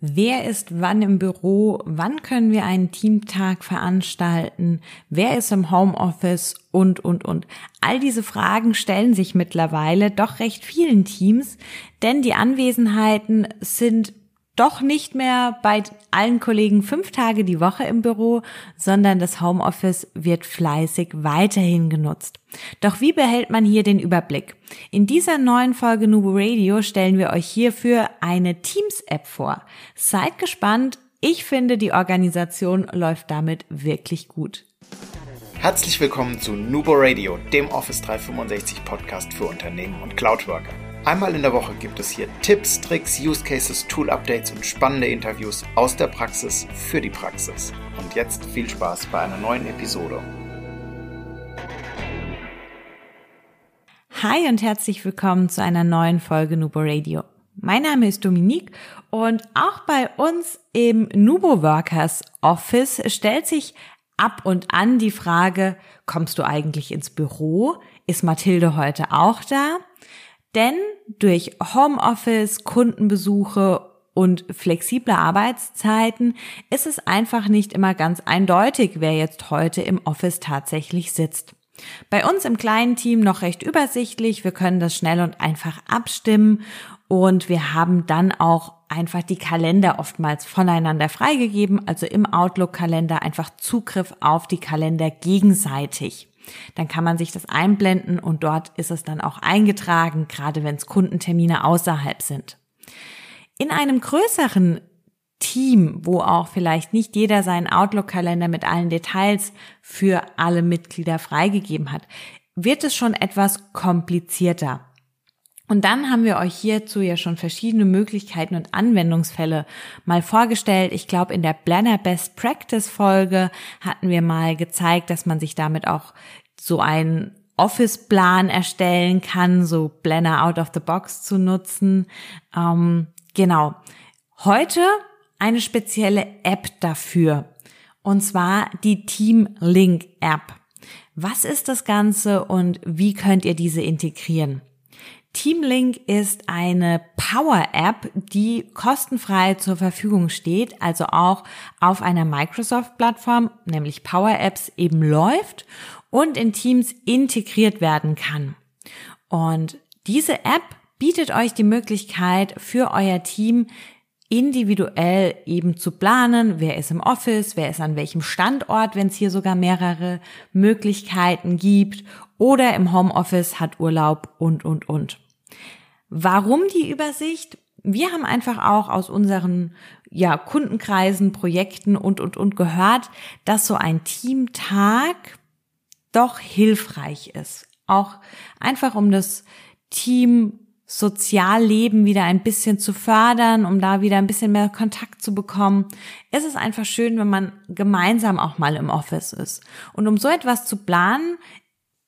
Wer ist wann im Büro? Wann können wir einen Teamtag veranstalten? Wer ist im Homeoffice? Und, und, und. All diese Fragen stellen sich mittlerweile doch recht vielen Teams, denn die Anwesenheiten sind doch nicht mehr bei allen Kollegen fünf Tage die Woche im Büro, sondern das Homeoffice wird fleißig weiterhin genutzt. Doch wie behält man hier den Überblick? In dieser neuen Folge Nubo Radio stellen wir euch hierfür eine Teams-App vor. Seid gespannt. Ich finde, die Organisation läuft damit wirklich gut. Herzlich willkommen zu Nubo Radio, dem Office 365 Podcast für Unternehmen und Cloudworker. Einmal in der Woche gibt es hier Tipps, Tricks, Use Cases, Tool Updates und spannende Interviews aus der Praxis für die Praxis. Und jetzt viel Spaß bei einer neuen Episode. Hi und herzlich willkommen zu einer neuen Folge Nubo Radio. Mein Name ist Dominique und auch bei uns im Nubo Workers Office stellt sich ab und an die Frage, kommst du eigentlich ins Büro? Ist Mathilde heute auch da? Denn durch Homeoffice, Kundenbesuche und flexible Arbeitszeiten ist es einfach nicht immer ganz eindeutig, wer jetzt heute im Office tatsächlich sitzt. Bei uns im kleinen Team noch recht übersichtlich. Wir können das schnell und einfach abstimmen und wir haben dann auch einfach die Kalender oftmals voneinander freigegeben, also im Outlook-Kalender einfach Zugriff auf die Kalender gegenseitig. Dann kann man sich das einblenden und dort ist es dann auch eingetragen, gerade wenn es Kundentermine außerhalb sind. In einem größeren Team, wo auch vielleicht nicht jeder seinen Outlook-Kalender mit allen Details für alle Mitglieder freigegeben hat, wird es schon etwas komplizierter. Und dann haben wir euch hierzu ja schon verschiedene Möglichkeiten und Anwendungsfälle mal vorgestellt. Ich glaube, in der Planner Best Practice Folge hatten wir mal gezeigt, dass man sich damit auch so einen Office-Plan erstellen kann, so Planner out of the box zu nutzen. Ähm, genau. Heute eine spezielle App dafür. Und zwar die Team Link App. Was ist das Ganze und wie könnt ihr diese integrieren? Teamlink ist eine Power-App, die kostenfrei zur Verfügung steht, also auch auf einer Microsoft-Plattform, nämlich Power Apps, eben läuft und in Teams integriert werden kann. Und diese App bietet euch die Möglichkeit für euer Team individuell eben zu planen, wer ist im Office, wer ist an welchem Standort, wenn es hier sogar mehrere Möglichkeiten gibt oder im Homeoffice hat Urlaub und, und, und. Warum die Übersicht? Wir haben einfach auch aus unseren ja, Kundenkreisen, Projekten und, und, und gehört, dass so ein Teamtag doch hilfreich ist. Auch einfach um das Team Sozialleben wieder ein bisschen zu fördern, um da wieder ein bisschen mehr Kontakt zu bekommen, ist es einfach schön, wenn man gemeinsam auch mal im Office ist. Und um so etwas zu planen,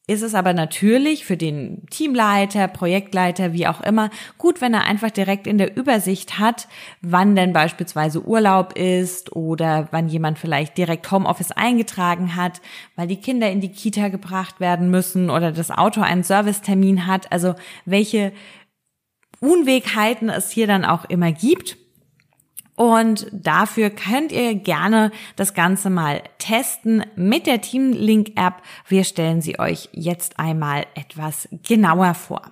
ist es aber natürlich für den Teamleiter, Projektleiter, wie auch immer, gut, wenn er einfach direkt in der Übersicht hat, wann denn beispielsweise Urlaub ist oder wann jemand vielleicht direkt Homeoffice eingetragen hat, weil die Kinder in die Kita gebracht werden müssen oder das Auto einen Servicetermin hat. Also welche Unwegheiten es hier dann auch immer gibt. Und dafür könnt ihr gerne das Ganze mal testen mit der Teamlink App. Wir stellen sie euch jetzt einmal etwas genauer vor.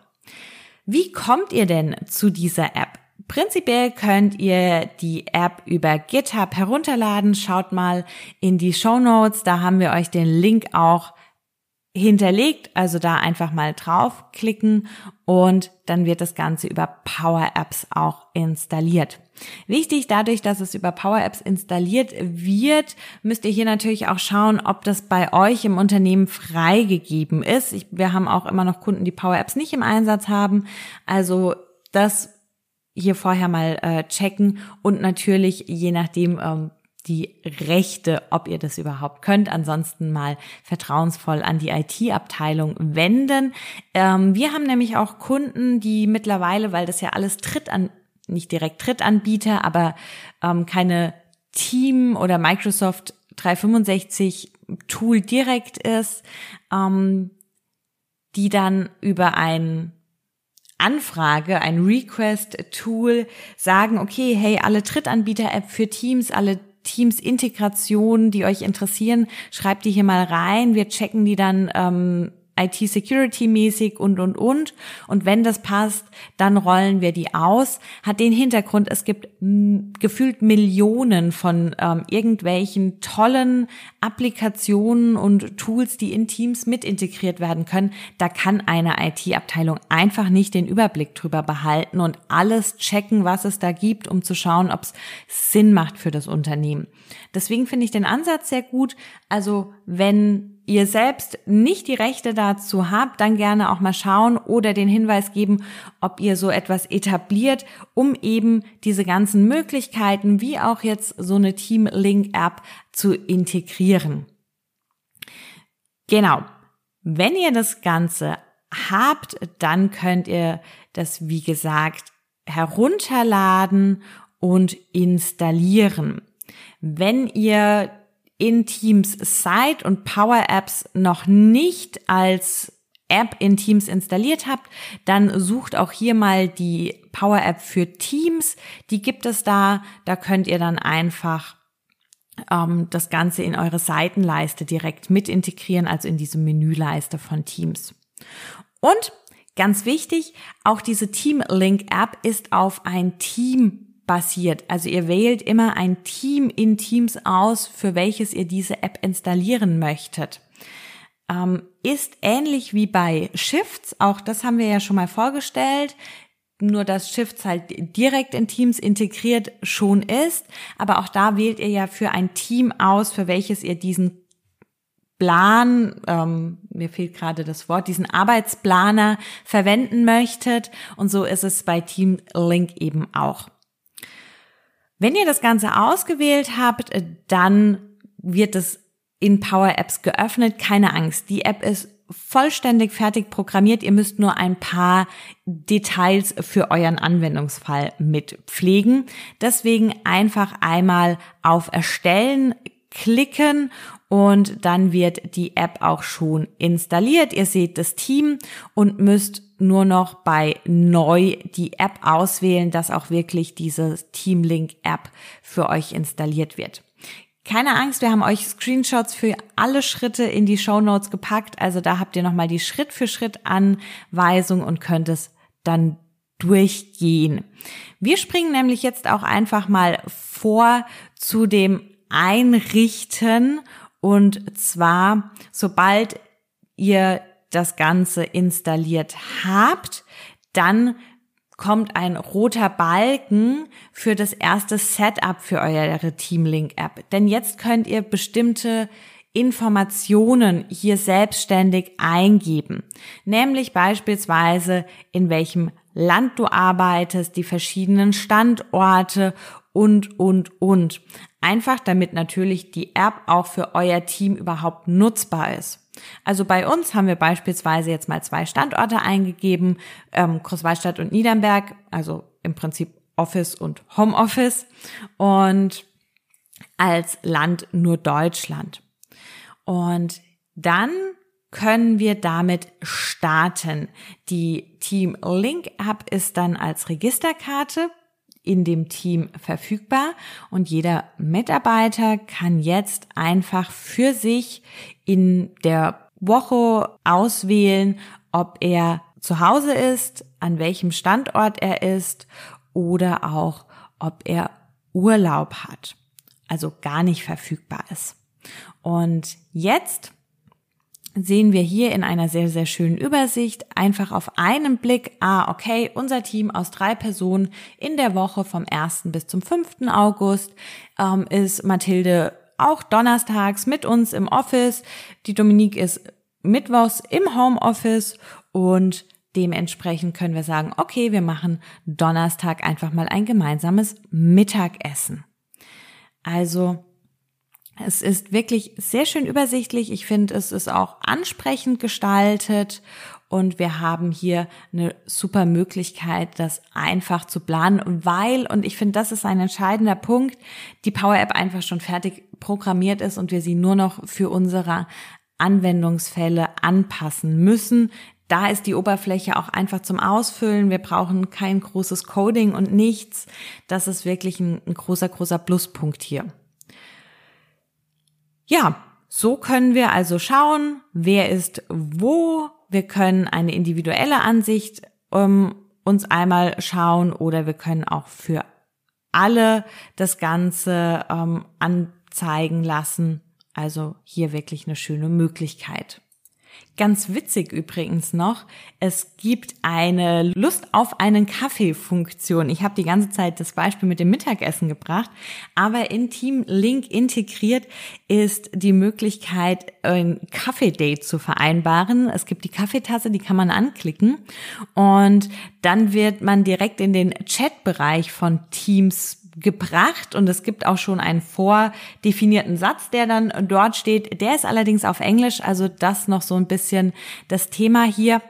Wie kommt ihr denn zu dieser App? Prinzipiell könnt ihr die App über GitHub herunterladen. Schaut mal in die Show Notes, da haben wir euch den Link auch hinterlegt, also da einfach mal draufklicken und dann wird das Ganze über Power Apps auch installiert. Wichtig, dadurch, dass es über Power Apps installiert wird, müsst ihr hier natürlich auch schauen, ob das bei euch im Unternehmen freigegeben ist. Ich, wir haben auch immer noch Kunden, die Power Apps nicht im Einsatz haben. Also das hier vorher mal äh, checken und natürlich je nachdem, ähm, die Rechte, ob ihr das überhaupt könnt. Ansonsten mal vertrauensvoll an die IT-Abteilung wenden. Ähm, wir haben nämlich auch Kunden, die mittlerweile, weil das ja alles Tritt an, nicht direkt Drittanbieter, aber ähm, keine Team oder Microsoft 365 Tool direkt ist, ähm, die dann über ein Anfrage, ein Request-Tool, sagen, okay, hey, alle Trittanbieter-App für Teams, alle Teams-Integration, die euch interessieren, schreibt die hier mal rein. Wir checken die dann ähm, IT-Security-mäßig und, und, und. Und wenn das passt, dann rollen wir die aus. Hat den Hintergrund, es gibt gefühlt Millionen von ähm, irgendwelchen tollen Applikationen und Tools, die in Teams mit integriert werden können. Da kann eine IT-Abteilung einfach nicht den Überblick drüber behalten und alles checken, was es da gibt, um zu schauen, ob es Sinn macht für das Unternehmen. Deswegen finde ich den Ansatz sehr gut. Also wenn ihr selbst nicht die Rechte dazu habt, dann gerne auch mal schauen oder den Hinweis geben, ob ihr so etwas etabliert, um eben diese ganzen Möglichkeiten, wie auch jetzt so eine Team Link App zu integrieren. Genau. Wenn ihr das Ganze habt, dann könnt ihr das, wie gesagt, herunterladen und installieren. Wenn ihr in Teams Site und Power Apps noch nicht als App in Teams installiert habt, dann sucht auch hier mal die Power App für Teams. Die gibt es da. Da könnt ihr dann einfach ähm, das Ganze in eure Seitenleiste direkt mit integrieren, also in diese Menüleiste von Teams. Und ganz wichtig, auch diese Team Link App ist auf ein Team basiert. Also ihr wählt immer ein Team in Teams aus, für welches ihr diese App installieren möchtet. Ähm, ist ähnlich wie bei Shifts, auch das haben wir ja schon mal vorgestellt, nur dass Shifts halt direkt in Teams integriert schon ist, aber auch da wählt ihr ja für ein Team aus, für welches ihr diesen Plan, ähm, mir fehlt gerade das Wort, diesen Arbeitsplaner verwenden möchtet. Und so ist es bei Team Link eben auch. Wenn ihr das Ganze ausgewählt habt, äh, dann wird es in Power Apps geöffnet. Keine Angst, die App ist vollständig fertig programmiert. Ihr müsst nur ein paar Details für euren Anwendungsfall mit pflegen. Deswegen einfach einmal auf Erstellen klicken und dann wird die App auch schon installiert. Ihr seht das Team und müsst nur noch bei neu die App auswählen, dass auch wirklich diese Teamlink App für euch installiert wird. Keine Angst, wir haben euch Screenshots für alle Schritte in die Show Notes gepackt. Also da habt ihr nochmal die Schritt für Schritt Anweisung und könnt es dann durchgehen. Wir springen nämlich jetzt auch einfach mal vor zu dem Einrichten und zwar, sobald ihr das Ganze installiert habt, dann kommt ein roter Balken für das erste Setup für eure Teamlink App. Denn jetzt könnt ihr bestimmte Informationen hier selbstständig eingeben. Nämlich beispielsweise in welchem Land du arbeitest, die verschiedenen Standorte und, und, und. Einfach damit natürlich die App auch für euer Team überhaupt nutzbar ist. Also bei uns haben wir beispielsweise jetzt mal zwei Standorte eingegeben, ähm, Großwallstadt und Niedernberg, also im Prinzip Office und Homeoffice und als Land nur Deutschland. Und dann können wir damit starten. Die Team Link App ist dann als Registerkarte in dem Team verfügbar und jeder Mitarbeiter kann jetzt einfach für sich in der Woche auswählen, ob er zu Hause ist, an welchem Standort er ist oder auch, ob er Urlaub hat, also gar nicht verfügbar ist. Und jetzt sehen wir hier in einer sehr, sehr schönen Übersicht einfach auf einen Blick, ah, okay, unser Team aus drei Personen in der Woche vom 1. bis zum 5. August ähm, ist Mathilde auch donnerstags mit uns im Office. Die Dominique ist mittwochs im Homeoffice und dementsprechend können wir sagen, okay, wir machen Donnerstag einfach mal ein gemeinsames Mittagessen. Also es ist wirklich sehr schön übersichtlich. Ich finde, es ist auch ansprechend gestaltet und wir haben hier eine super Möglichkeit, das einfach zu planen, weil, und ich finde, das ist ein entscheidender Punkt, die Power App einfach schon fertig programmiert ist und wir sie nur noch für unsere Anwendungsfälle anpassen müssen. Da ist die Oberfläche auch einfach zum Ausfüllen. Wir brauchen kein großes Coding und nichts. Das ist wirklich ein, ein großer, großer Pluspunkt hier. Ja, so können wir also schauen, wer ist wo. Wir können eine individuelle Ansicht ähm, uns einmal schauen oder wir können auch für alle das Ganze ähm, anzeigen lassen. Also hier wirklich eine schöne Möglichkeit. Ganz witzig übrigens noch, es gibt eine Lust auf einen Kaffee-Funktion. Ich habe die ganze Zeit das Beispiel mit dem Mittagessen gebracht, aber in Team Link integriert ist die Möglichkeit, ein Kaffee-Date zu vereinbaren. Es gibt die Kaffeetasse, die kann man anklicken und dann wird man direkt in den Chatbereich von Teams gebracht und es gibt auch schon einen vordefinierten Satz, der dann dort steht. Der ist allerdings auf Englisch, also das noch so ein bisschen das Thema hier.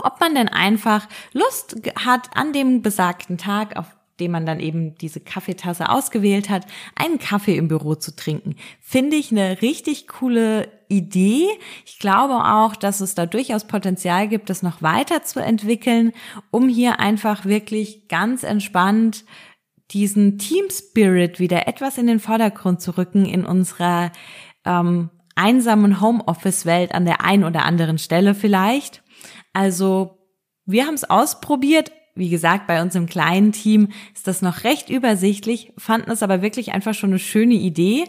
Ob man denn einfach Lust hat, an dem besagten Tag, auf dem man dann eben diese Kaffeetasse ausgewählt hat, einen Kaffee im Büro zu trinken. Finde ich eine richtig coole Idee. Ich glaube auch, dass es da durchaus Potenzial gibt, das noch weiter zu entwickeln, um hier einfach wirklich ganz entspannt diesen Team Spirit wieder etwas in den Vordergrund zu rücken in unserer ähm, einsamen Homeoffice-Welt an der einen oder anderen Stelle vielleicht. Also wir haben es ausprobiert. Wie gesagt, bei uns im kleinen Team ist das noch recht übersichtlich, fanden es aber wirklich einfach schon eine schöne Idee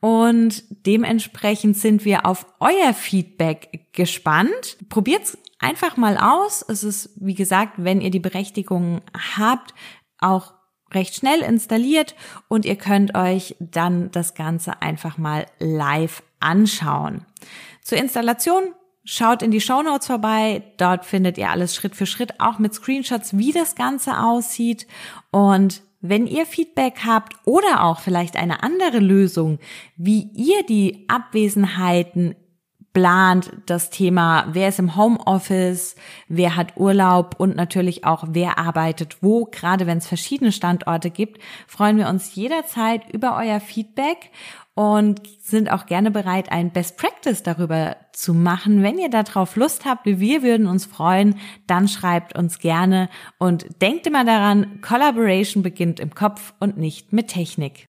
und dementsprechend sind wir auf euer Feedback gespannt. Probiert's einfach mal aus. Es ist, wie gesagt, wenn ihr die Berechtigung habt, auch recht schnell installiert und ihr könnt euch dann das Ganze einfach mal live anschauen. Zur Installation Schaut in die Show Notes vorbei. Dort findet ihr alles Schritt für Schritt, auch mit Screenshots, wie das Ganze aussieht. Und wenn ihr Feedback habt oder auch vielleicht eine andere Lösung, wie ihr die Abwesenheiten plant das Thema, wer ist im Homeoffice, wer hat Urlaub und natürlich auch, wer arbeitet wo. Gerade wenn es verschiedene Standorte gibt, freuen wir uns jederzeit über euer Feedback und sind auch gerne bereit, ein Best Practice darüber zu machen. Wenn ihr darauf Lust habt, wir würden uns freuen, dann schreibt uns gerne und denkt immer daran, Collaboration beginnt im Kopf und nicht mit Technik.